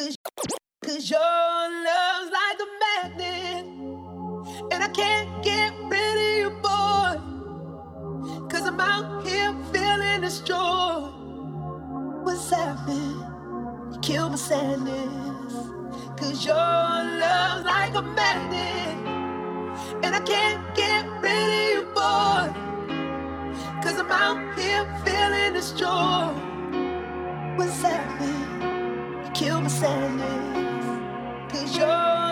Cause, cause your love's like a magnet. And I can't get rid of you, boy. Cause I'm out here feeling this joy. What's happening? You kill my sadness. Cause your love's like a magnet. And I can't get rid of you, boy. Cause I'm out here feeling this joy. What's happening? kill my sadness. Cause you're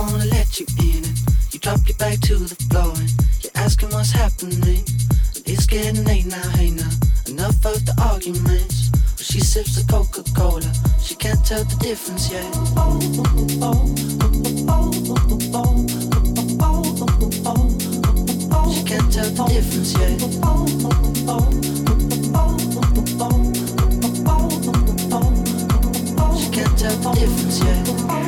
wanna let you in it. You drop your back to the floor and you're asking what's happening. It's getting late now, hey now. Enough of the arguments. Well, she sips the Coca Cola, she can't tell the difference yet. She can't tell the difference yet. She can't tell the difference yet.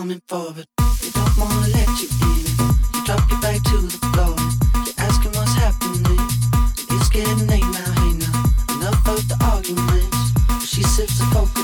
coming for, but they don't wanna let you in. You drop your back to the floor. You're asking what's happening. It's getting late now, hey now. Enough of the arguments. She sips the coke.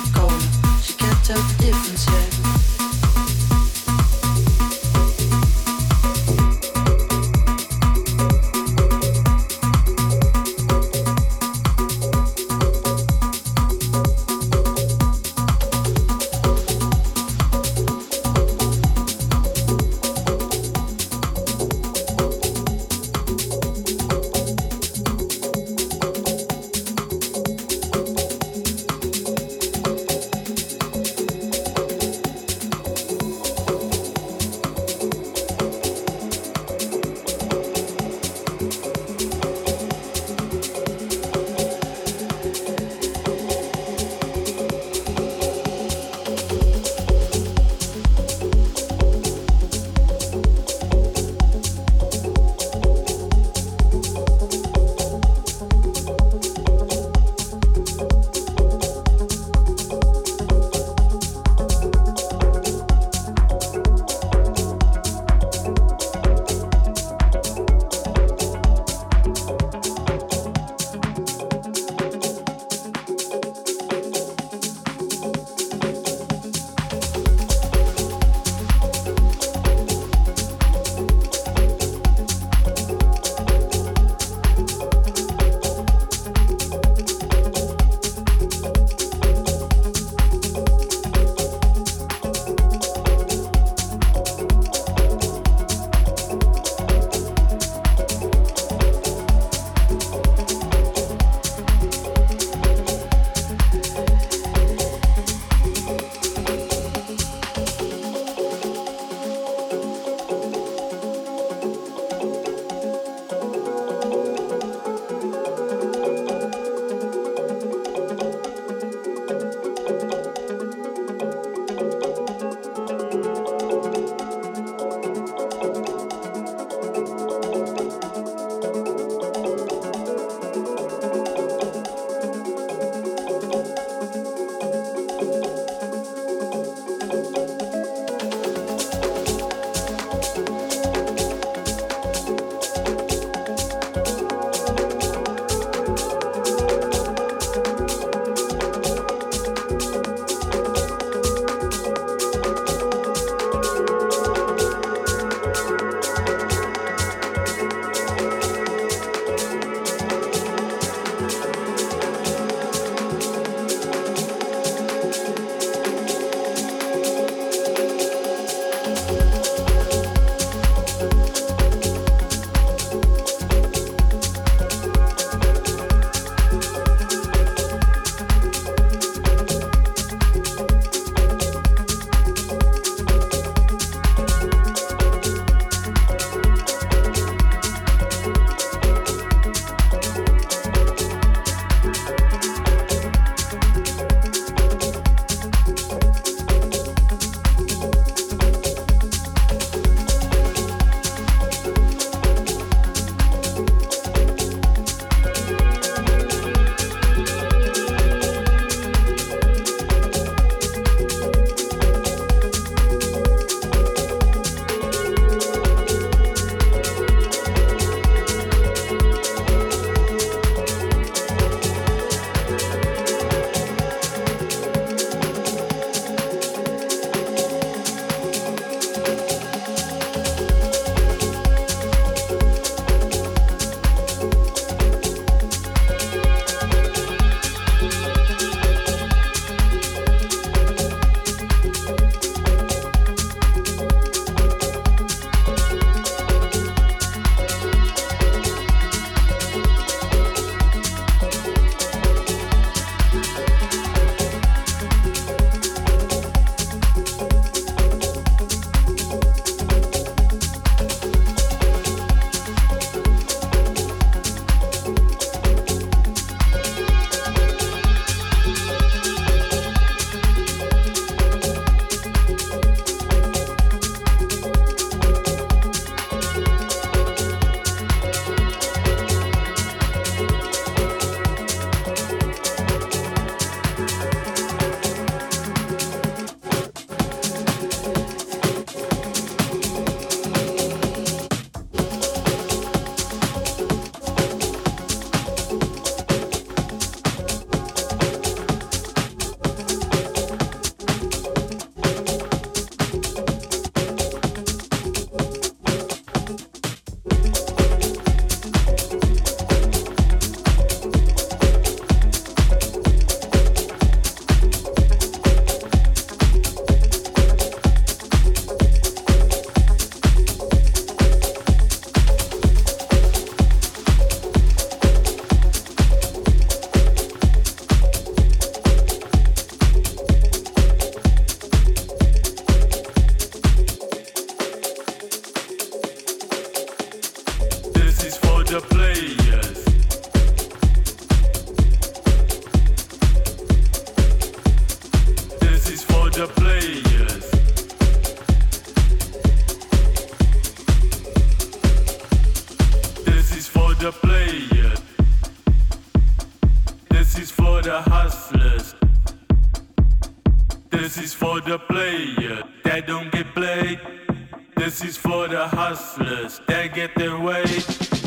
the players. This is for the players. This is for the hustlers. This is for the players that don't get played. This is for the hustlers that get their way.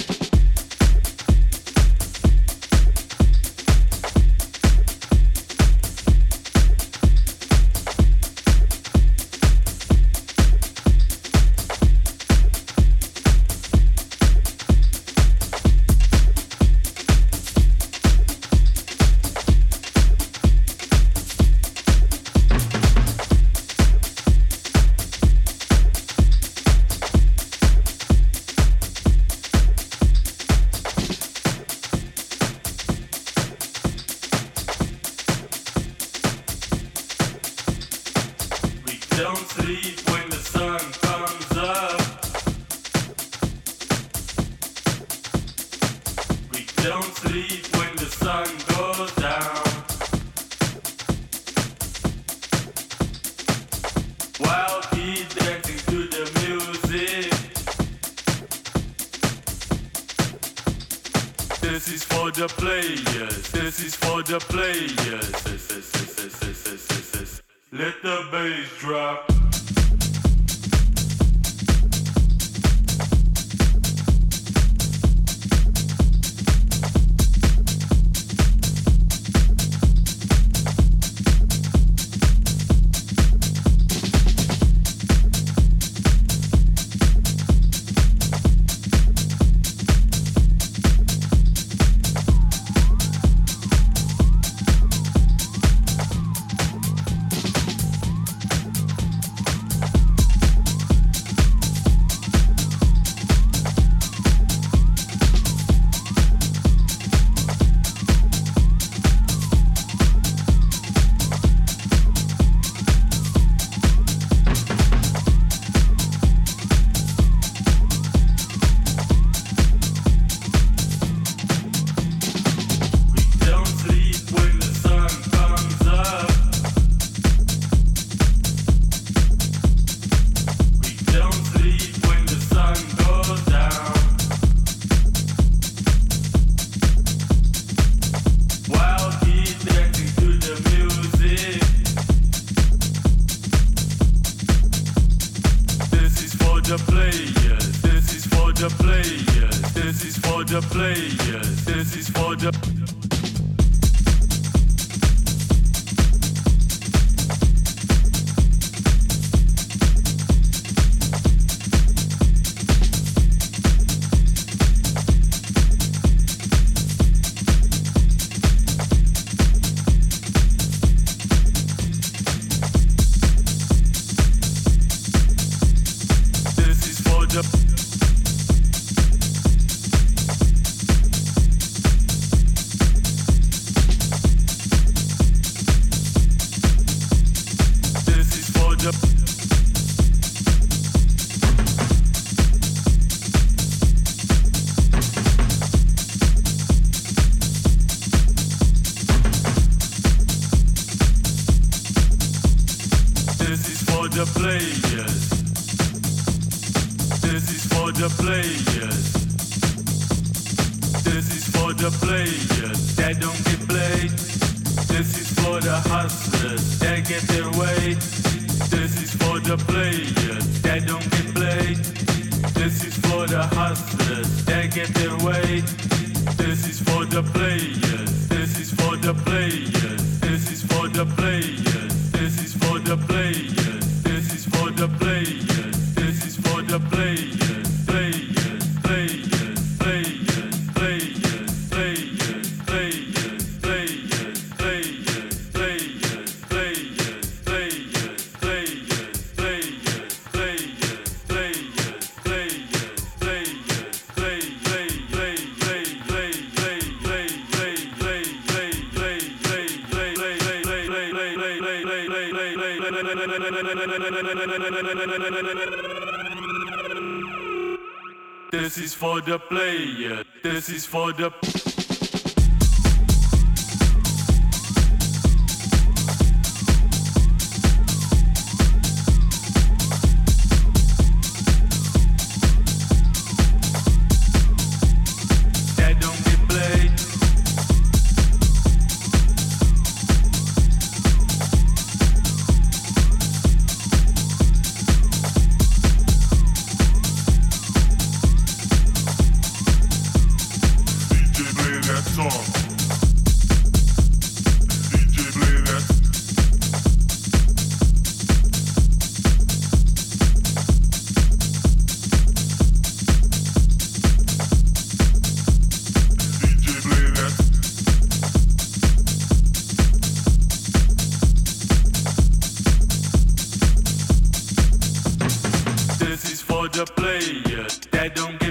Yes, this is for the. This is for the player. This is for the. this is for the player. That don't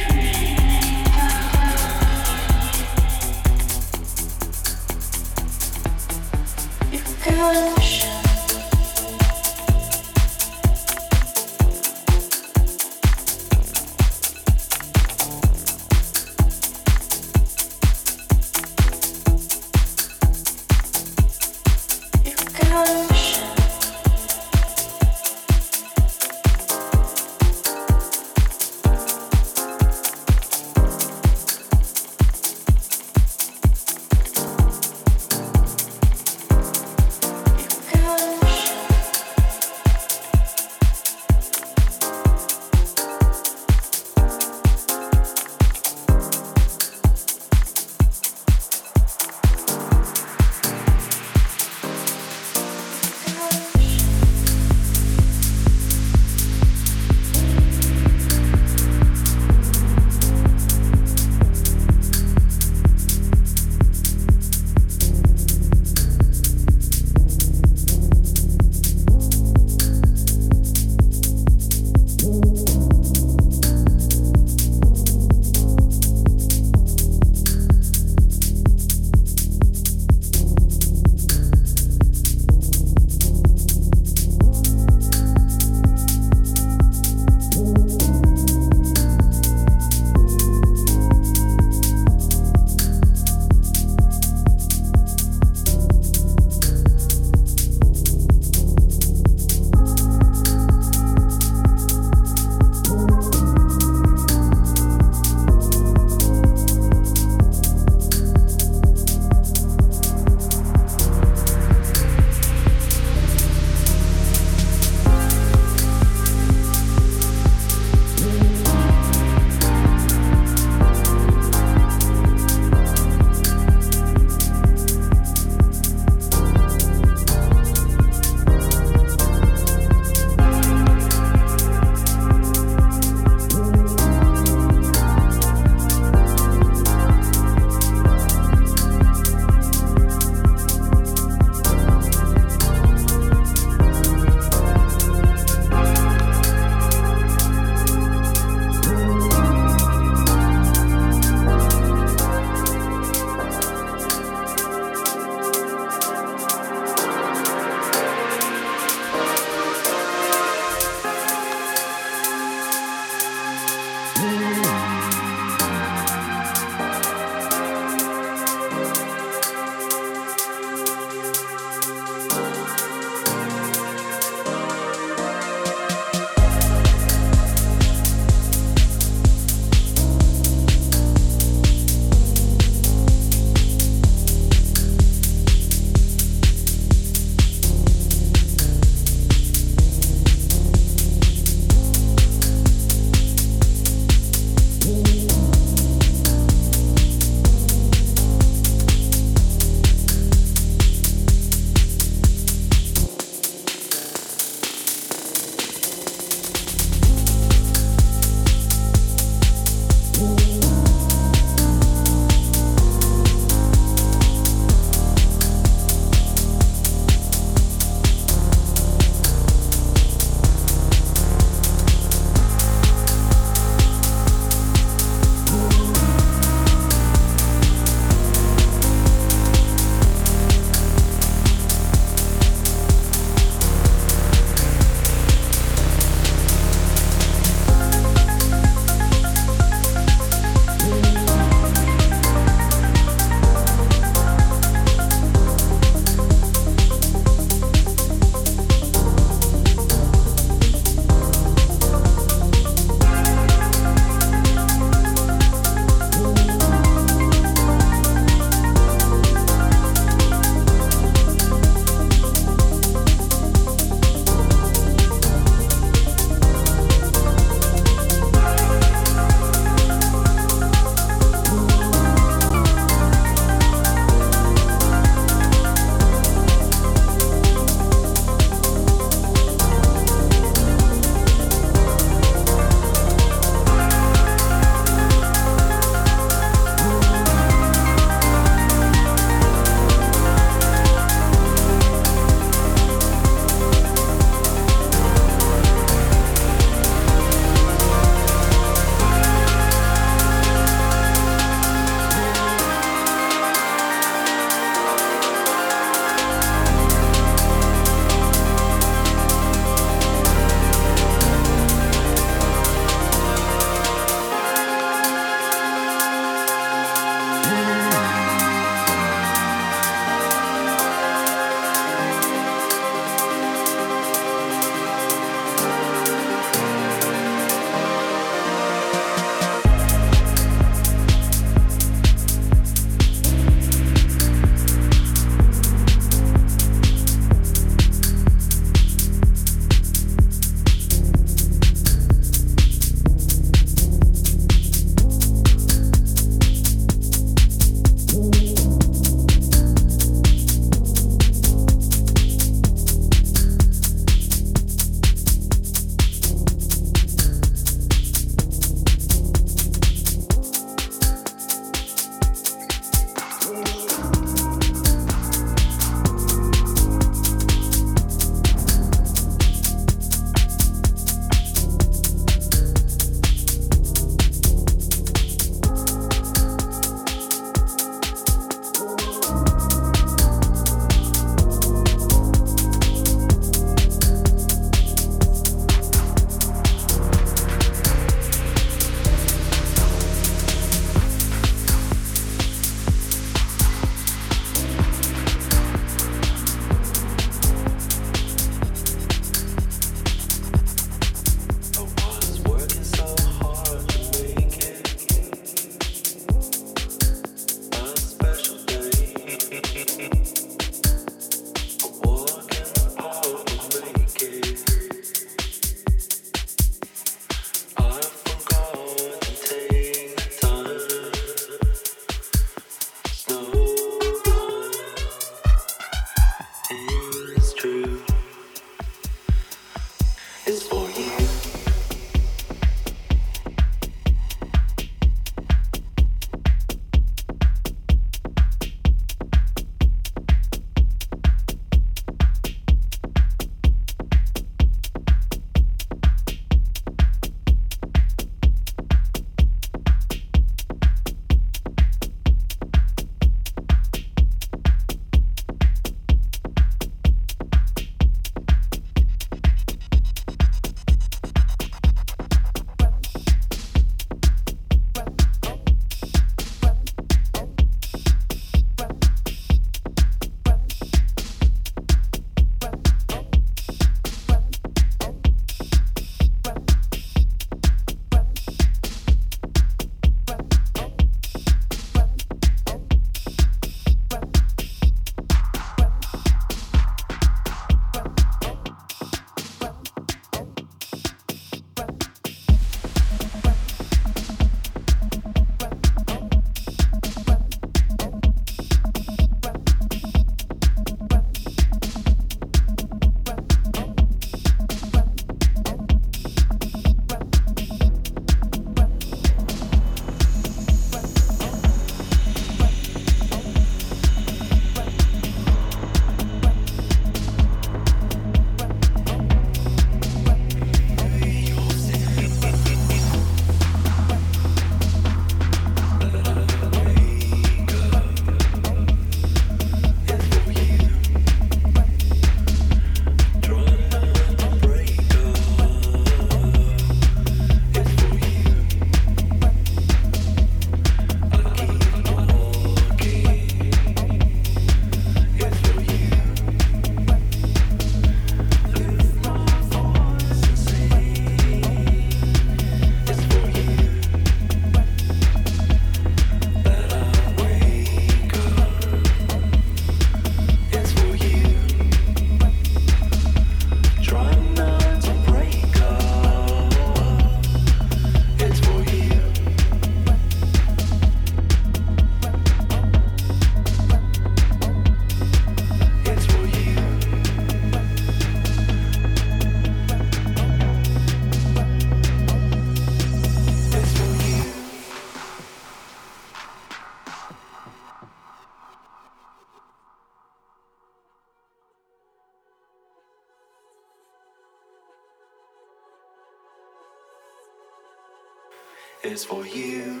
is for you.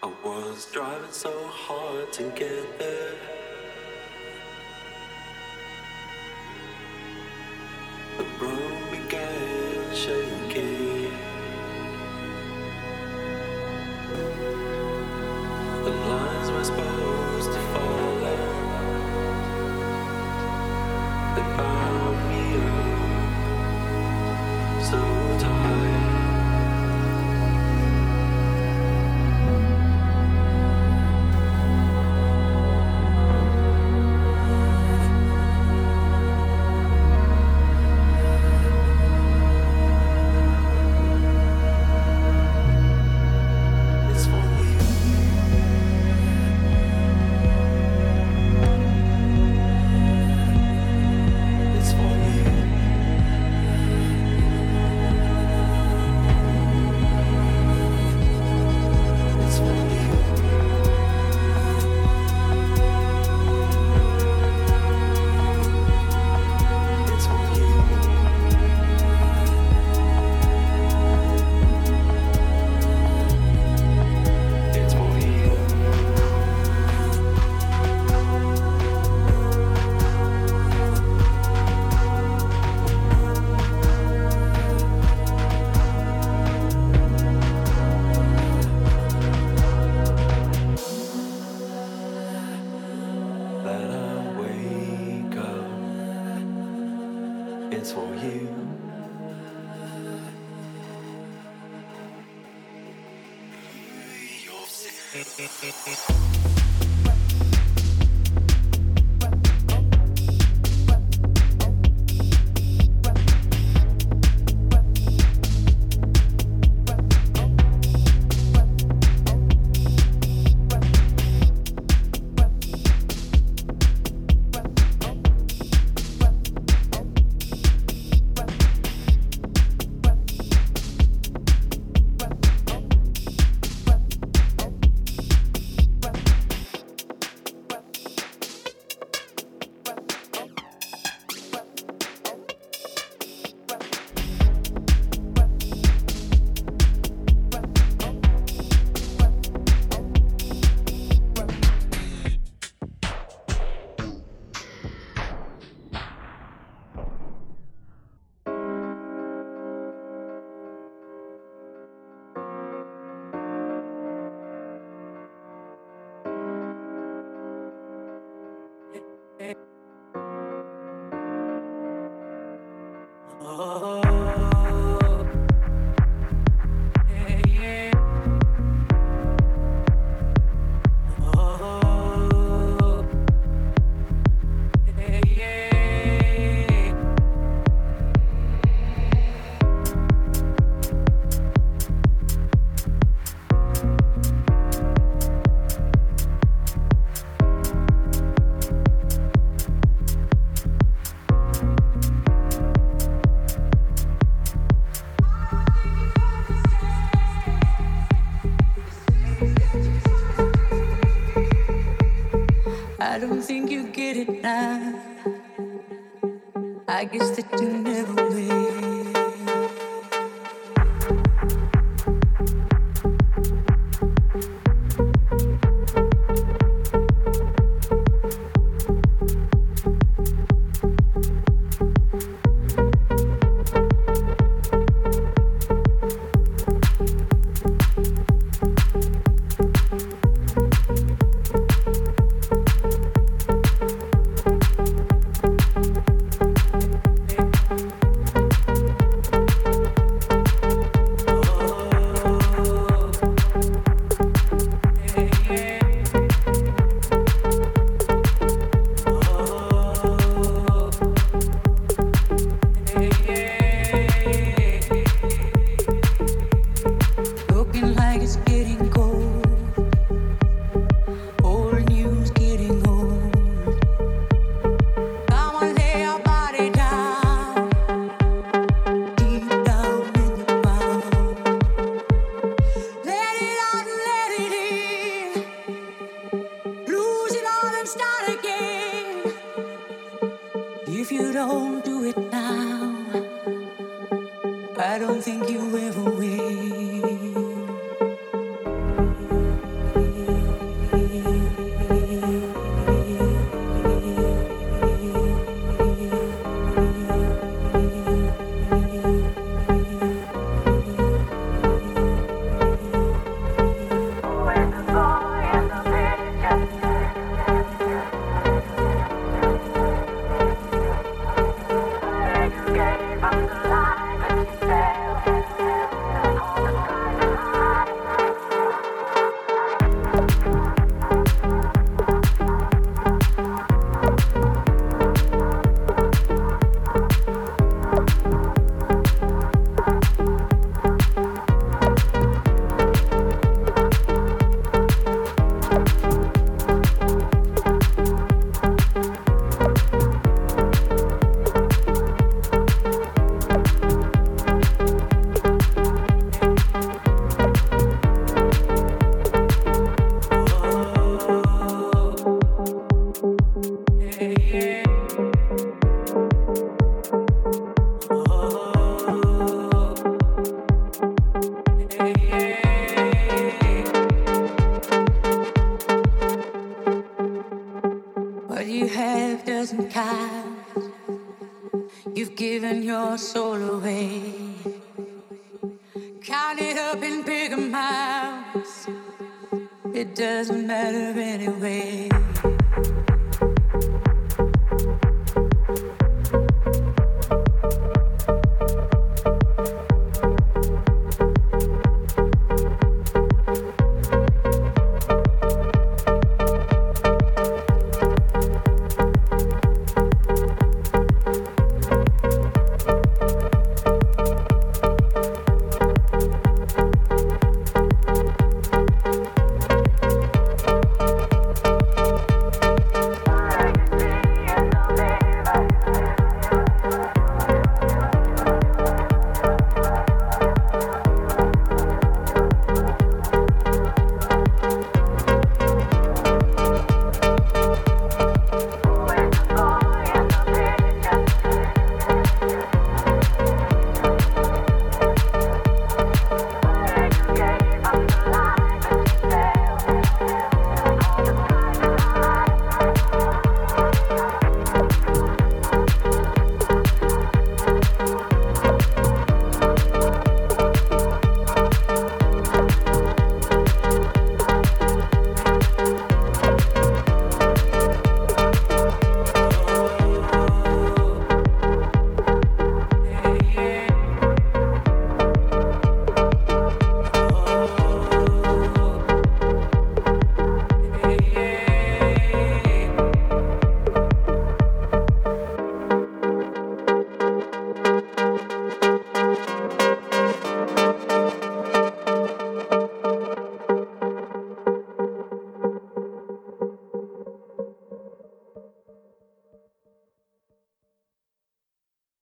I was driving so hard to get there.